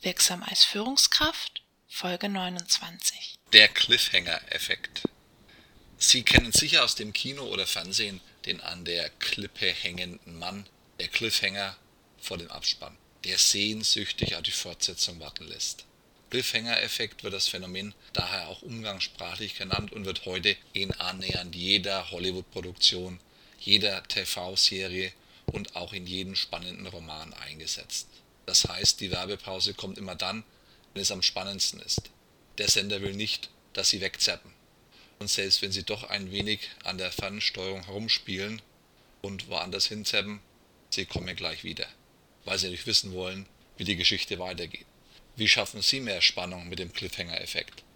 Wirksam als Führungskraft Folge 29 Der Cliffhanger-Effekt. Sie kennen sicher aus dem Kino oder Fernsehen den an der Klippe hängenden Mann, der Cliffhanger vor dem Abspann, der sehnsüchtig auf die Fortsetzung warten lässt. Cliffhanger-Effekt wird das Phänomen daher auch umgangssprachlich genannt und wird heute in annähernd jeder Hollywood-Produktion, jeder TV-Serie und auch in jedem spannenden Roman eingesetzt. Das heißt, die Werbepause kommt immer dann, wenn es am spannendsten ist. Der Sender will nicht, dass sie wegzappen. Und selbst wenn sie doch ein wenig an der Fernsteuerung herumspielen und woanders hinzappen, sie kommen gleich wieder, weil sie nicht wissen wollen, wie die Geschichte weitergeht. Wie schaffen Sie mehr Spannung mit dem Cliffhanger-Effekt?